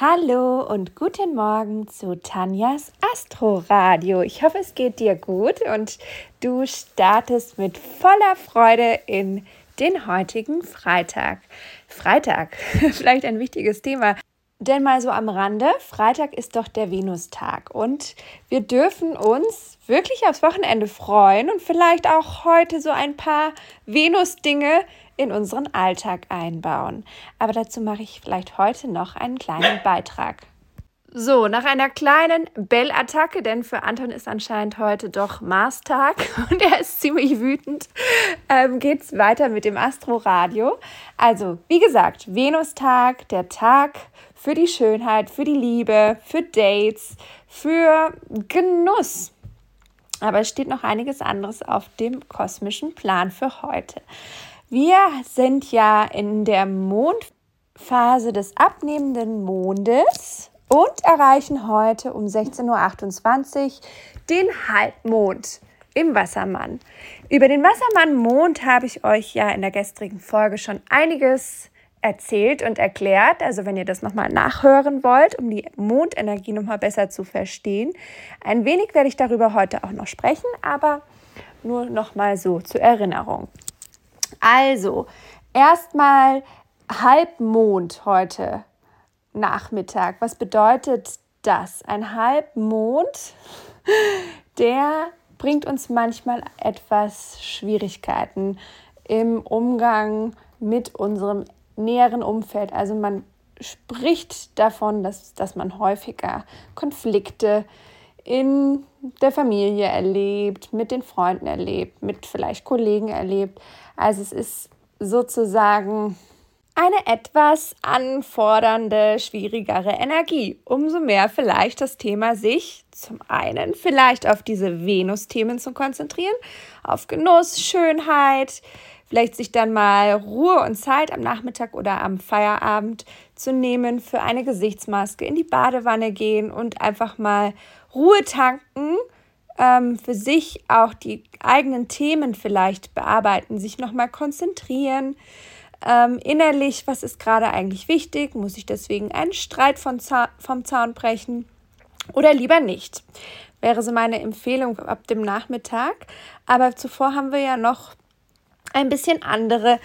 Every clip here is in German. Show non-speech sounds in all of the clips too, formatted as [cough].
Hallo und guten Morgen zu Tanjas Astroradio. Ich hoffe, es geht dir gut und du startest mit voller Freude in den heutigen Freitag. Freitag, [laughs] vielleicht ein wichtiges Thema. Denn mal so am Rande, Freitag ist doch der Venustag und wir dürfen uns wirklich aufs Wochenende freuen und vielleicht auch heute so ein paar Venus-Dinge in unseren Alltag einbauen. Aber dazu mache ich vielleicht heute noch einen kleinen Beitrag. So, nach einer kleinen Bellattacke, denn für Anton ist anscheinend heute doch Marstag [laughs] und er ist ziemlich wütend, ähm, es weiter mit dem Astroradio. Also, wie gesagt, Venustag, der Tag für die Schönheit, für die Liebe, für Dates, für Genuss. Aber es steht noch einiges anderes auf dem kosmischen Plan für heute. Wir sind ja in der Mondphase des abnehmenden Mondes und erreichen heute um 16.28 Uhr den Halbmond im Wassermann. Über den Wassermann-Mond habe ich euch ja in der gestrigen Folge schon einiges erzählt und erklärt. Also wenn ihr das nochmal nachhören wollt, um die Mondenergie nochmal besser zu verstehen. Ein wenig werde ich darüber heute auch noch sprechen, aber nur nochmal so zur Erinnerung. Also, erstmal Halbmond heute Nachmittag. Was bedeutet das? Ein Halbmond, der bringt uns manchmal etwas Schwierigkeiten im Umgang mit unserem näheren Umfeld. Also man spricht davon, dass, dass man häufiger Konflikte in der Familie erlebt, mit den Freunden erlebt, mit vielleicht Kollegen erlebt. Also es ist sozusagen eine etwas anfordernde, schwierigere Energie. Umso mehr vielleicht das Thema sich zum einen vielleicht auf diese Venus-Themen zu konzentrieren, auf Genuss, Schönheit, vielleicht sich dann mal Ruhe und Zeit am Nachmittag oder am Feierabend zu nehmen für eine Gesichtsmaske, in die Badewanne gehen und einfach mal Ruhe tanken, ähm, für sich auch die eigenen Themen vielleicht bearbeiten, sich nochmal konzentrieren. Ähm, innerlich, was ist gerade eigentlich wichtig? Muss ich deswegen einen Streit von Za vom Zaun brechen oder lieber nicht? Wäre so meine Empfehlung ab dem Nachmittag. Aber zuvor haben wir ja noch ein bisschen andere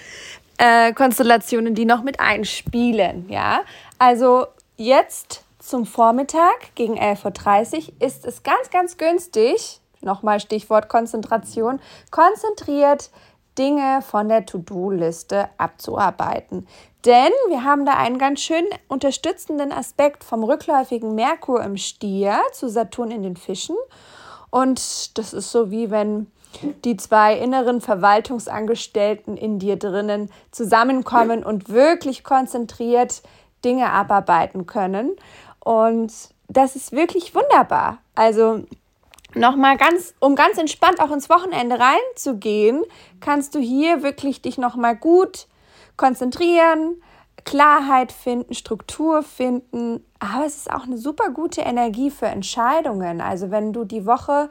äh, Konstellationen, die noch mit einspielen. Ja, also jetzt zum Vormittag gegen 11.30 Uhr ist es ganz, ganz günstig, nochmal Stichwort Konzentration, konzentriert Dinge von der To-Do-Liste abzuarbeiten. Denn wir haben da einen ganz schön unterstützenden Aspekt vom rückläufigen Merkur im Stier zu Saturn in den Fischen. Und das ist so wie wenn die zwei inneren Verwaltungsangestellten in dir drinnen zusammenkommen und wirklich konzentriert Dinge abarbeiten können. Und das ist wirklich wunderbar. Also nochmal ganz, um ganz entspannt auch ins Wochenende reinzugehen, kannst du hier wirklich dich nochmal gut konzentrieren, Klarheit finden, Struktur finden. Aber es ist auch eine super gute Energie für Entscheidungen. Also wenn du die Woche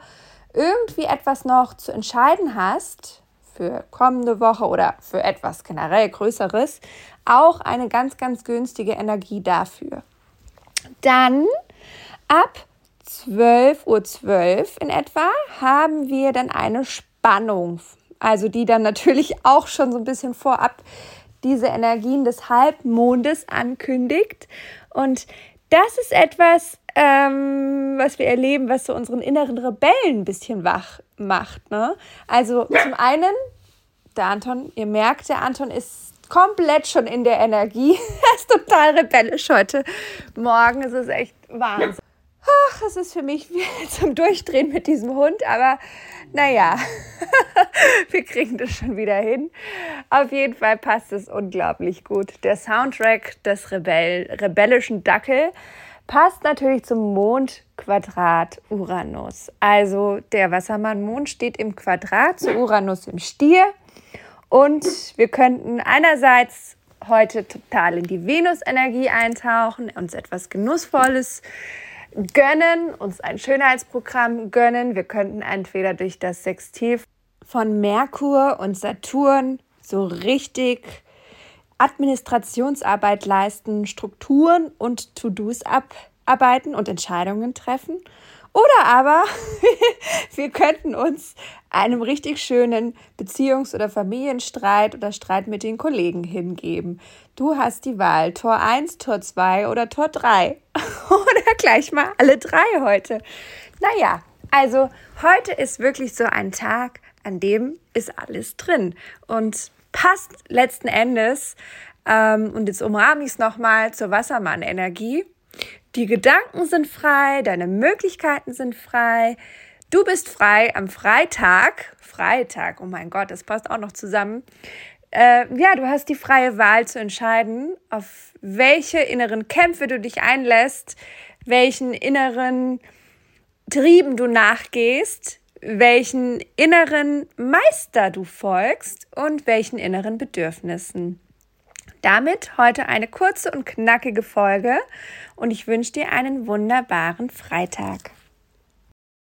irgendwie etwas noch zu entscheiden hast, für kommende Woche oder für etwas generell Größeres, auch eine ganz, ganz günstige Energie dafür. Dann ab 12.12 Uhr .12 in etwa haben wir dann eine Spannung, also die dann natürlich [laughs] auch schon so ein bisschen vorab diese Energien des Halbmondes ankündigt. Und das ist etwas, ähm, was wir erleben, was so unseren inneren Rebellen ein bisschen wach macht. Ne? Also zum einen, der Anton, ihr merkt, der Anton ist komplett schon in der Energie. [laughs] er ist total rebellisch heute Morgen. Es ist echt Wahnsinn. Ach, es ist für mich wie [laughs] zum Durchdrehen mit diesem Hund, aber naja, [laughs] [laughs] wir kriegen das schon wieder hin. Auf jeden Fall passt es unglaublich gut. Der Soundtrack des Rebell rebellischen Dackel passt natürlich zum Mondquadrat Uranus. Also der Wassermann-Mond steht im Quadrat zu Uranus im Stier. Und wir könnten einerseits heute total in die Venus-Energie eintauchen, uns etwas Genussvolles gönnen, uns ein Schönheitsprogramm gönnen. Wir könnten entweder durch das Sextil von Merkur und Saturn so richtig Administrationsarbeit leisten, Strukturen und To-Dos abarbeiten und Entscheidungen treffen. Oder aber [laughs] wir könnten uns einem richtig schönen Beziehungs- oder Familienstreit oder Streit mit den Kollegen hingeben. Du hast die Wahl, Tor 1, Tor 2 oder Tor 3. [laughs] oder gleich mal alle drei heute. Naja, also heute ist wirklich so ein Tag, an dem ist alles drin und passt letzten Endes, ähm, und jetzt umrahme ich es nochmal zur Wassermann-Energie. Die Gedanken sind frei, deine Möglichkeiten sind frei. Du bist frei am Freitag. Freitag, oh mein Gott, das passt auch noch zusammen. Äh, ja, du hast die freie Wahl zu entscheiden, auf welche inneren Kämpfe du dich einlässt, welchen inneren Trieben du nachgehst, welchen inneren Meister du folgst und welchen inneren Bedürfnissen. Damit heute eine kurze und knackige Folge und ich wünsche dir einen wunderbaren Freitag.